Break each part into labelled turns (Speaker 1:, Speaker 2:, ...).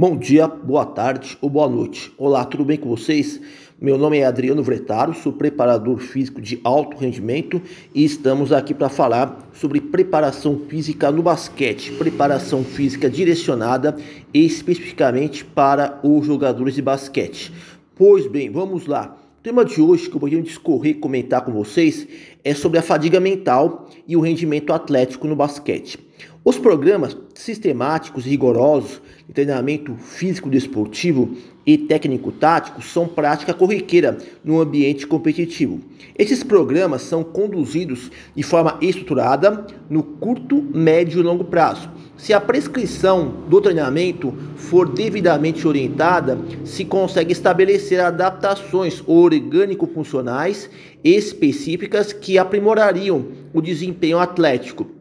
Speaker 1: Bom dia, boa tarde ou boa noite. Olá, tudo bem com vocês? Meu nome é Adriano Vretaro, sou preparador físico de alto rendimento e estamos aqui para falar sobre preparação física no basquete, preparação física direcionada especificamente para os jogadores de basquete. Pois bem, vamos lá. O tema de hoje que eu vou discorrer e comentar com vocês é sobre a fadiga mental e o rendimento atlético no basquete. Os programas sistemáticos e rigorosos de treinamento físico desportivo e técnico-tático são prática corriqueira no ambiente competitivo. Esses programas são conduzidos de forma estruturada no curto, médio e longo prazo. Se a prescrição do treinamento for devidamente orientada, se consegue estabelecer adaptações orgânico-funcionais específicas que aprimorariam o desempenho atlético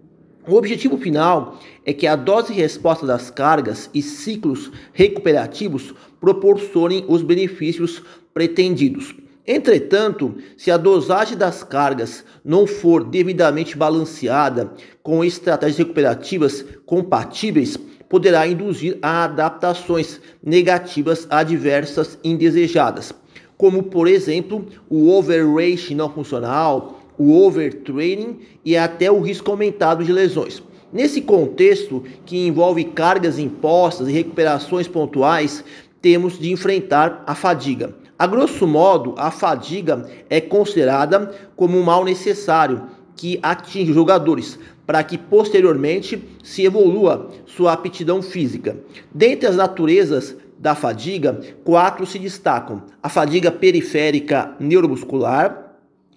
Speaker 1: o objetivo final é que a dose e resposta das cargas e ciclos recuperativos proporcionem os benefícios pretendidos. Entretanto, se a dosagem das cargas não for devidamente balanceada com estratégias recuperativas compatíveis, poderá induzir a adaptações negativas adversas indesejadas, como por exemplo o overreach não funcional, o overtraining e até o risco aumentado de lesões. Nesse contexto, que envolve cargas impostas e recuperações pontuais, temos de enfrentar a fadiga. A grosso modo, a fadiga é considerada como um mal necessário que atinge os jogadores para que posteriormente se evolua sua aptidão física. Dentre as naturezas da fadiga, quatro se destacam: a fadiga periférica neuromuscular,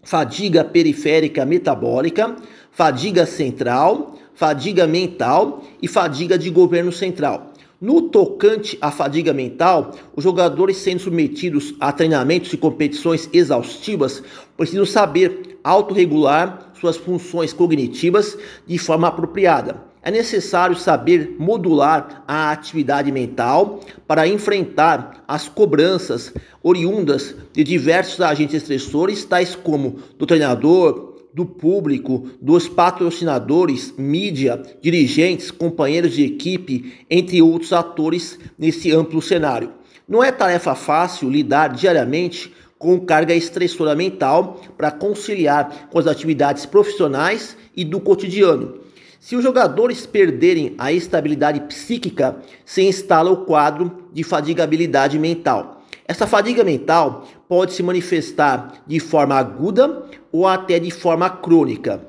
Speaker 1: fadiga periférica metabólica, fadiga central, fadiga mental e fadiga de governo central. No tocante à fadiga mental, os jogadores sendo submetidos a treinamentos e competições exaustivas precisam saber autorregular suas funções cognitivas de forma apropriada é necessário saber modular a atividade mental para enfrentar as cobranças oriundas de diversos agentes estressores, tais como do treinador, do público, dos patrocinadores, mídia, dirigentes, companheiros de equipe, entre outros atores nesse amplo cenário. Não é tarefa fácil lidar diariamente com carga estressora mental para conciliar com as atividades profissionais e do cotidiano se os jogadores perderem a estabilidade psíquica, se instala o quadro de fadigabilidade mental. Essa fadiga mental pode se manifestar de forma aguda ou até de forma crônica.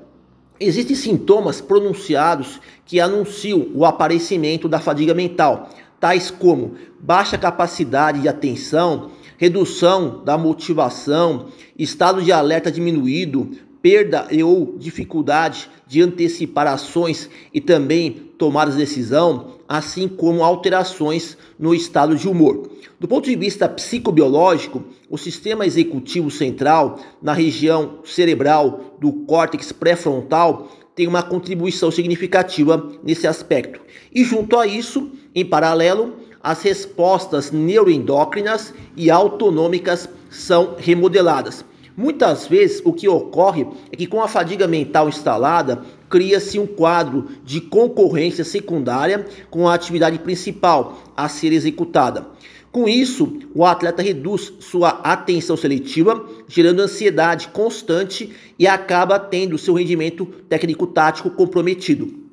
Speaker 1: Existem sintomas pronunciados que anunciam o aparecimento da fadiga mental, tais como baixa capacidade de atenção, redução da motivação, estado de alerta diminuído, perda e ou dificuldade de antecipar ações e também tomar decisão, assim como alterações no estado de humor. Do ponto de vista psicobiológico, o sistema executivo central na região cerebral do córtex pré-frontal tem uma contribuição significativa nesse aspecto. E junto a isso, em paralelo, as respostas neuroendócrinas e autonômicas são remodeladas. Muitas vezes o que ocorre é que com a fadiga mental instalada, cria-se um quadro de concorrência secundária com a atividade principal a ser executada. Com isso, o atleta reduz sua atenção seletiva, gerando ansiedade constante e acaba tendo seu rendimento técnico-tático comprometido.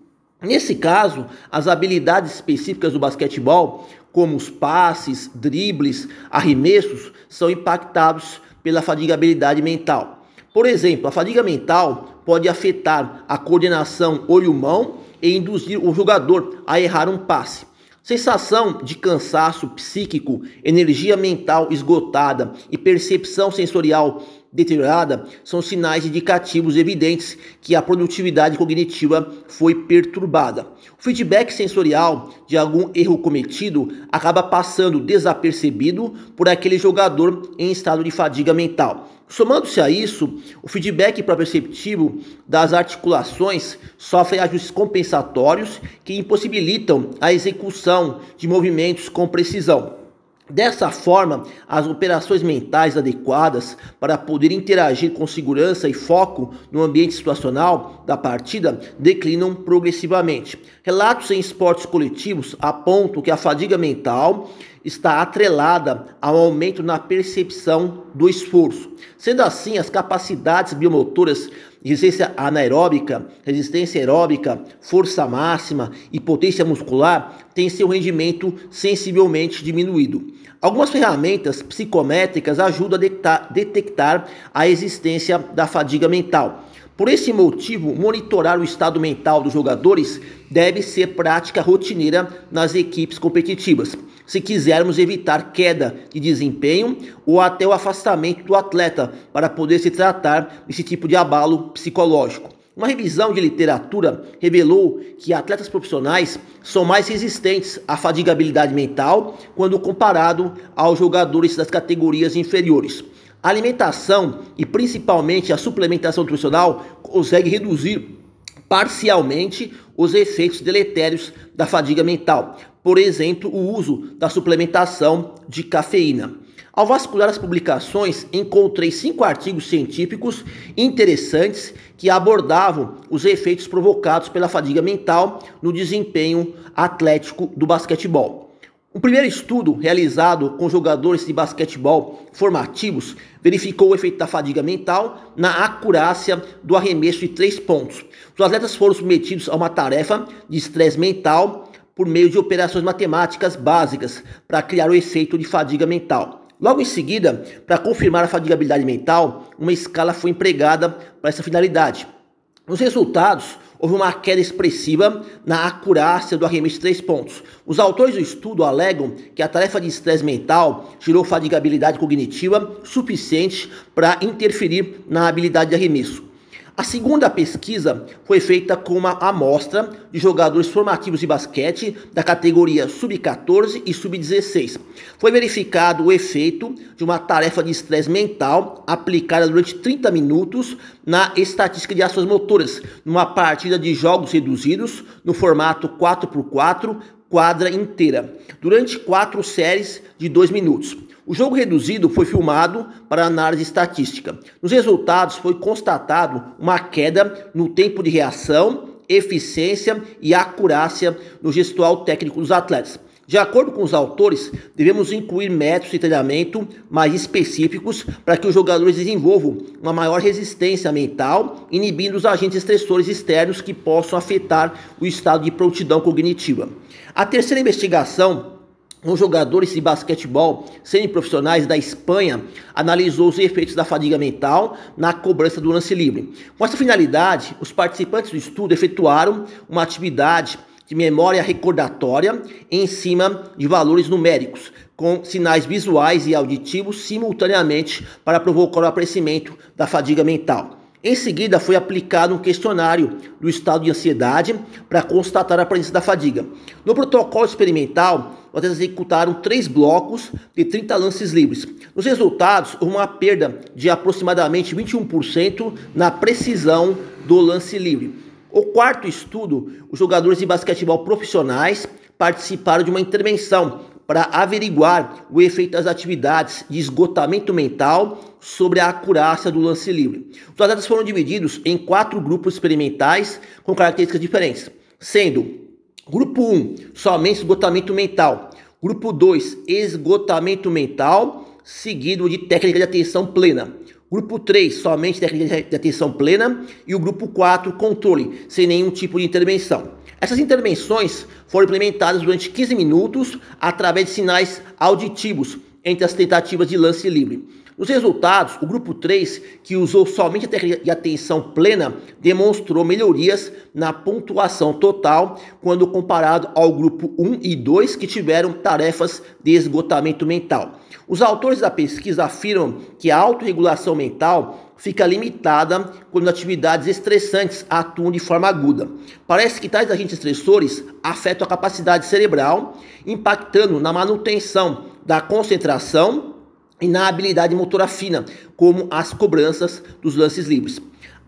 Speaker 1: Nesse caso, as habilidades específicas do basquetebol, como os passes, dribles, arremessos, são impactados pela fadigabilidade mental. Por exemplo, a fadiga mental pode afetar a coordenação olho-mão e induzir o jogador a errar um passe. Sensação de cansaço psíquico, energia mental esgotada e percepção sensorial deteriorada são sinais indicativos evidentes que a produtividade cognitiva foi perturbada. O feedback sensorial de algum erro cometido acaba passando desapercebido por aquele jogador em estado de fadiga mental. Somando-se a isso, o feedback perceptivo das articulações sofre ajustes compensatórios que impossibilitam a execução de movimentos com precisão. Dessa forma, as operações mentais adequadas para poder interagir com segurança e foco no ambiente situacional da partida declinam progressivamente. Relatos em esportes coletivos apontam que a fadiga mental está atrelada ao aumento na percepção do esforço. Sendo assim, as capacidades biomotoras resistência anaeróbica, resistência aeróbica, força máxima e potência muscular têm seu rendimento sensivelmente diminuído. Algumas ferramentas psicométricas ajudam a detectar a existência da fadiga mental. Por esse motivo, monitorar o estado mental dos jogadores deve ser prática rotineira nas equipes competitivas, se quisermos evitar queda de desempenho ou até o afastamento do atleta para poder se tratar desse tipo de abalo psicológico. Uma revisão de literatura revelou que atletas profissionais são mais resistentes à fadigabilidade mental quando comparado aos jogadores das categorias inferiores. A alimentação e principalmente a suplementação nutricional consegue reduzir parcialmente os efeitos deletérios da fadiga mental. Por exemplo, o uso da suplementação de cafeína. Ao vasculhar as publicações, encontrei cinco artigos científicos interessantes que abordavam os efeitos provocados pela fadiga mental no desempenho atlético do basquetebol. O primeiro estudo realizado com jogadores de basquetebol formativos verificou o efeito da fadiga mental na acurácia do arremesso de três pontos. Os atletas foram submetidos a uma tarefa de estresse mental por meio de operações matemáticas básicas para criar o efeito de fadiga mental. Logo em seguida, para confirmar a fadigabilidade mental, uma escala foi empregada para essa finalidade. Os resultados houve uma queda expressiva na acurácia do arremesso de três pontos. Os autores do estudo alegam que a tarefa de estresse mental gerou fadigabilidade cognitiva suficiente para interferir na habilidade de arremesso. A segunda pesquisa foi feita com uma amostra de jogadores formativos de basquete da categoria sub-14 e sub-16. Foi verificado o efeito de uma tarefa de estresse mental aplicada durante 30 minutos na estatística de ações motoras, numa partida de jogos reduzidos no formato 4x4 quadra inteira, durante quatro séries de dois minutos. O jogo reduzido foi filmado para análise estatística. Nos resultados foi constatado uma queda no tempo de reação, eficiência e acurácia no gestual técnico dos atletas. De acordo com os autores, devemos incluir métodos de treinamento mais específicos para que os jogadores desenvolvam uma maior resistência mental, inibindo os agentes estressores externos que possam afetar o estado de prontidão cognitiva. A terceira investigação com jogadores de basquetebol semiprofissionais da Espanha analisou os efeitos da fadiga mental na cobrança do lance livre. Com essa finalidade, os participantes do estudo efetuaram uma atividade de memória recordatória em cima de valores numéricos, com sinais visuais e auditivos simultaneamente para provocar o aparecimento da fadiga mental. Em seguida, foi aplicado um questionário do estado de ansiedade para constatar a presença da fadiga. No protocolo experimental, nós executaram três blocos de 30 lances livres. Nos resultados, houve uma perda de aproximadamente 21% na precisão do lance livre. O quarto estudo, os jogadores de basquetebol profissionais participaram de uma intervenção para averiguar o efeito das atividades de esgotamento mental sobre a acurácia do lance livre. Os atletas foram divididos em quatro grupos experimentais com características diferentes, sendo grupo 1, somente esgotamento mental, grupo 2, esgotamento mental, seguido de técnica de atenção plena. Grupo 3, somente técnica de atenção plena. E o grupo 4, controle, sem nenhum tipo de intervenção. Essas intervenções foram implementadas durante 15 minutos através de sinais auditivos entre as tentativas de lance livre. Nos resultados, o grupo 3, que usou somente a técnica de atenção plena, demonstrou melhorias na pontuação total quando comparado ao grupo 1 e 2, que tiveram tarefas de esgotamento mental. Os autores da pesquisa afirmam que a autorregulação mental fica limitada quando atividades estressantes atuam de forma aguda. Parece que tais agentes estressores afetam a capacidade cerebral, impactando na manutenção da concentração e na habilidade motora fina, como as cobranças dos lances livres.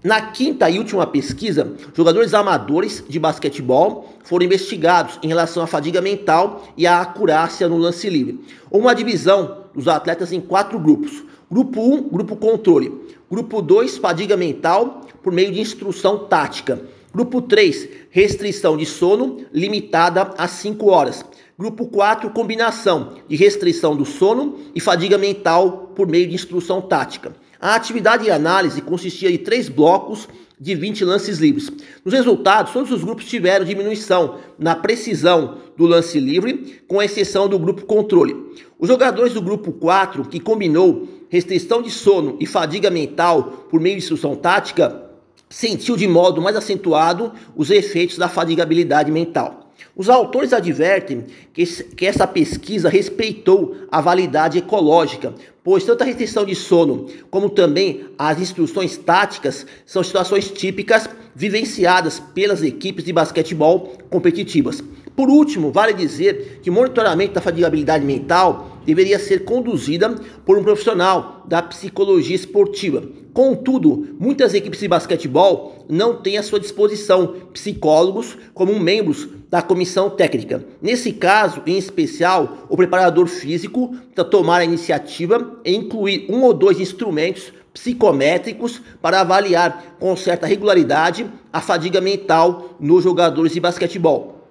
Speaker 1: Na quinta e última pesquisa, jogadores amadores de basquetebol foram investigados em relação à fadiga mental e à acurácia no lance livre. Uma divisão dos atletas em quatro grupos. Grupo 1, um, grupo controle. Grupo 2, fadiga mental por meio de instrução tática. Grupo 3, restrição de sono limitada a 5 horas. Grupo 4, combinação de restrição do sono e fadiga mental por meio de instrução tática. A atividade de análise consistia de três blocos de 20 lances livres. Nos resultados, todos os grupos tiveram diminuição na precisão do lance livre, com exceção do grupo controle. Os jogadores do grupo 4, que combinou restrição de sono e fadiga mental por meio de instrução tática, sentiu de modo mais acentuado os efeitos da fadigabilidade mental. Os autores advertem que, que essa pesquisa respeitou a validade ecológica, pois tanto a restrição de sono como também as instruções táticas são situações típicas vivenciadas pelas equipes de basquetebol competitivas. Por último, vale dizer que o monitoramento da fadigabilidade mental deveria ser conduzida por um profissional da psicologia esportiva. Contudo, muitas equipes de basquetebol não têm à sua disposição psicólogos como membros da comissão técnica. Nesse caso, em especial, o preparador físico precisa tomar a iniciativa e incluir um ou dois instrumentos psicométricos para avaliar com certa regularidade a fadiga mental nos jogadores de basquetebol.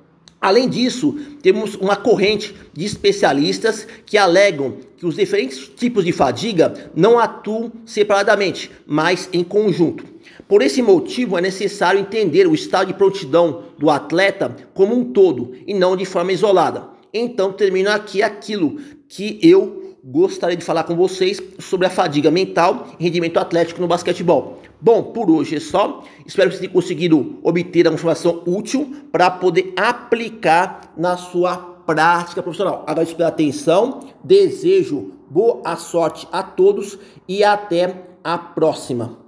Speaker 1: Além disso, temos uma corrente de especialistas que alegam que os diferentes tipos de fadiga não atuam separadamente, mas em conjunto. Por esse motivo, é necessário entender o estado de prontidão do atleta como um todo e não de forma isolada. Então, termino aqui aquilo que eu gostaria de falar com vocês sobre a fadiga mental e rendimento atlético no basquetebol. Bom, por hoje é só. Espero que vocês tenham conseguido obter uma informação útil para poder aplicar na sua prática profissional. Agradeço pela atenção, desejo boa sorte a todos e até a próxima.